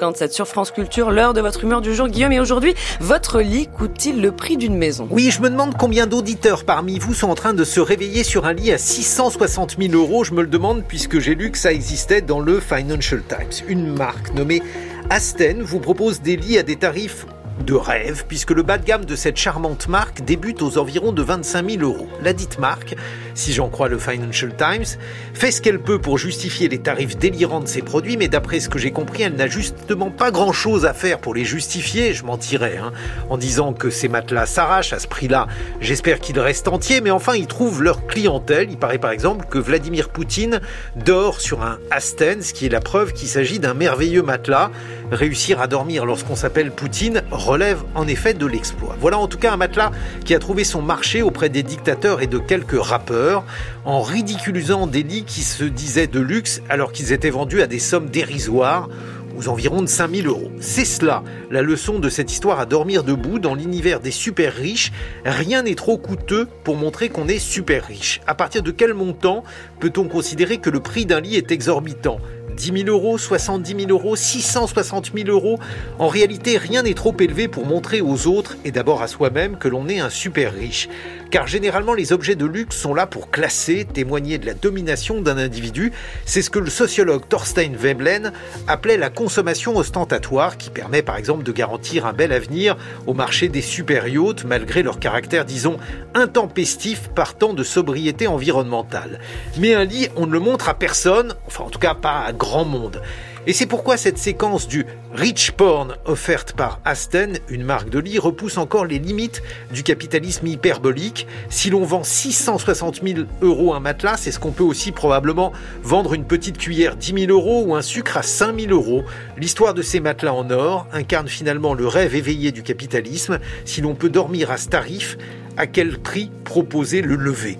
57 sur France Culture, l'heure de votre humeur du jour. Guillaume, et aujourd'hui, votre lit coûte-t-il le prix d'une maison? Oui, je me demande combien d'auditeurs parmi vous sont en train de se réveiller sur un lit à 660 000 euros. Je me le demande puisque j'ai lu que ça existait dans le Financial Times. Une marque nommée Asten vous propose des lits à des tarifs de rêve, puisque le bas de gamme de cette charmante marque débute aux environs de 25 000 euros. La dite marque, si j'en crois le Financial Times, fait ce qu'elle peut pour justifier les tarifs délirants de ses produits, mais d'après ce que j'ai compris, elle n'a justement pas grand-chose à faire pour les justifier, je mentirais, hein, en disant que ces matelas s'arrachent à ce prix-là. J'espère qu'ils restent entiers, mais enfin, ils trouvent leur clientèle. Il paraît par exemple que Vladimir Poutine dort sur un Asten, ce qui est la preuve qu'il s'agit d'un merveilleux matelas. Réussir à dormir lorsqu'on s'appelle Poutine relève en effet de l'exploit. Voilà en tout cas un matelas qui a trouvé son marché auprès des dictateurs et de quelques rappeurs, en ridiculisant des lits qui se disaient de luxe alors qu'ils étaient vendus à des sommes dérisoires aux environs de 5000 euros. C'est cela, la leçon de cette histoire à dormir debout dans l'univers des super riches. Rien n'est trop coûteux pour montrer qu'on est super riche. À partir de quel montant peut-on considérer que le prix d'un lit est exorbitant? 10 000 euros, 70 000 euros, 660 000 euros. En réalité, rien n'est trop élevé pour montrer aux autres et d'abord à soi-même que l'on est un super riche. Car généralement, les objets de luxe sont là pour classer, témoigner de la domination d'un individu. C'est ce que le sociologue Thorstein Veblen appelait la consommation ostentatoire, qui permet par exemple de garantir un bel avenir au marché des super yachts, malgré leur caractère, disons, intempestif partant de sobriété environnementale. Mais un lit, on ne le montre à personne, enfin en tout cas pas à grand monde. Et c'est pourquoi cette séquence du rich porn offerte par Asten, une marque de lit, repousse encore les limites du capitalisme hyperbolique. Si l'on vend 660 000 euros un matelas, c'est ce qu'on peut aussi probablement vendre une petite cuillère 10 000 euros ou un sucre à 5 000 euros. L'histoire de ces matelas en or incarne finalement le rêve éveillé du capitalisme. Si l'on peut dormir à ce tarif, à quel prix proposer le lever?